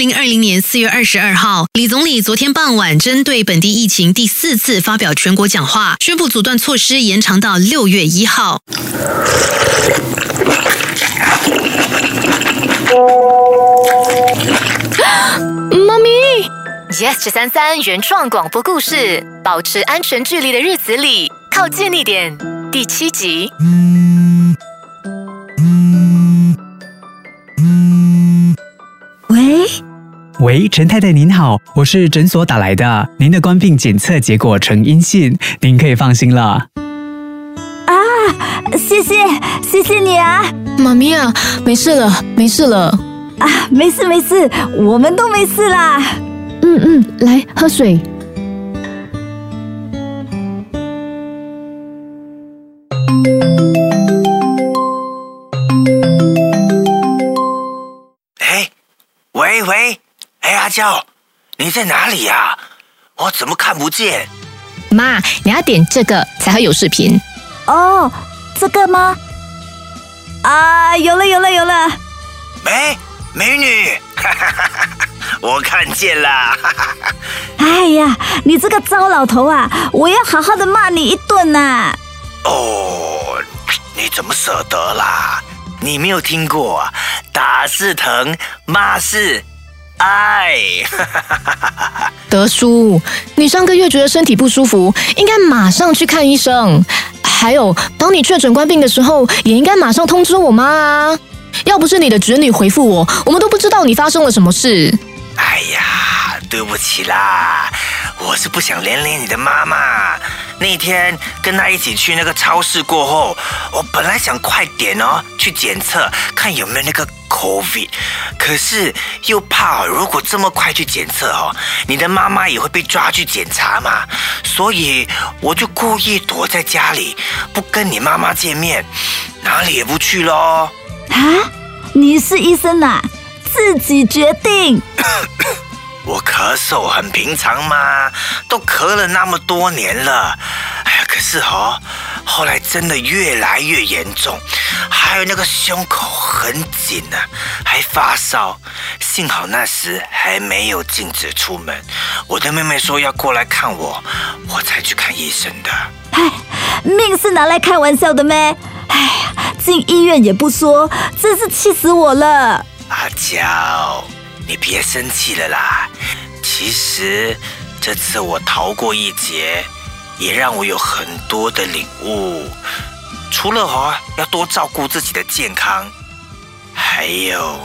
零二零年四月二十二号，李总理昨天傍晚针对本地疫情第四次发表全国讲话，宣布阻断措施延长到六月一号。妈咪，Yes 十三三原创广播故事，保持安全距离的日子里，靠近一点。第七集。喂喂，陈太太您好，我是诊所打来的，您的冠病检测结果呈阴性，您可以放心了。啊，谢谢谢谢你啊，妈咪啊，没事了没事了啊，没事没事，我们都没事啦。嗯嗯，来喝水。娇，你在哪里呀？我怎么看不见？妈，你要点这个才会有视频。哦，这个吗？啊，有了有了有了。美美女，我看见了。哎呀，你这个糟老头啊！我要好好的骂你一顿呐。哦，你怎么舍得啦？你没有听过打是疼，骂是爱。德叔，你上个月觉得身体不舒服，应该马上去看医生。还有，当你确诊官病的时候，也应该马上通知我妈啊。要不是你的侄女回复我，我们都不知道你发生了什么事。哎呀，对不起啦，我是不想连累你的妈妈。那天跟她一起去那个超市过后，我本来想快点哦去检测，看有没有那个 COVID，可是又怕如果这么快去检测哦，你的妈妈也会被抓去检查嘛，所以我就故意躲在家里，不跟你妈妈见面，哪里也不去喽。啊，你是医生呐，自己决定。我咳嗽很平常嘛，都咳了那么多年了。哎呀，可是哦，后来真的越来越严重，还有那个胸口很紧呢，还发烧。幸好那时还没有禁止出门，我的妹妹说要过来看我，我才去看医生的。哎，命是拿来开玩笑的咩？哎呀，进医院也不说，真是气死我了。阿娇。你别生气了啦！其实这次我逃过一劫，也让我有很多的领悟。除了哦，要多照顾自己的健康，还有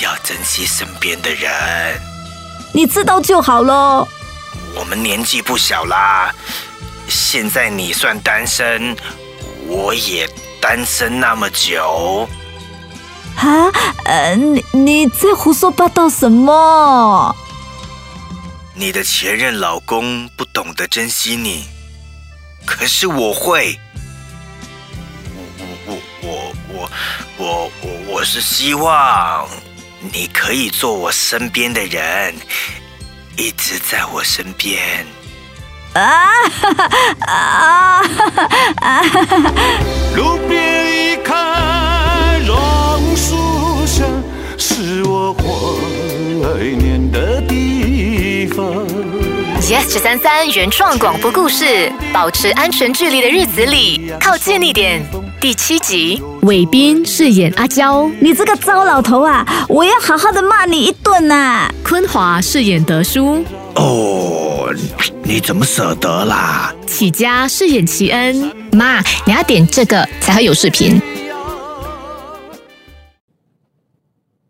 要珍惜身边的人。你知道就好喽。我们年纪不小啦，现在你算单身，我也单身那么久。啊，呃，你你在胡说八道什么？你的前任老公不懂得珍惜你，可是我会。我我我我我我我是希望你可以做我身边的人，一直在我身边。啊啊啊！路边十三三原创广播故事，保持安全距离的日子里，靠近一点。第七集，伟斌饰演阿娇，你这个糟老头啊！我要好好的骂你一顿呐。坤华饰演德叔，哦，你怎么舍得啦？启佳饰演齐恩，妈，你要点这个才会有视频。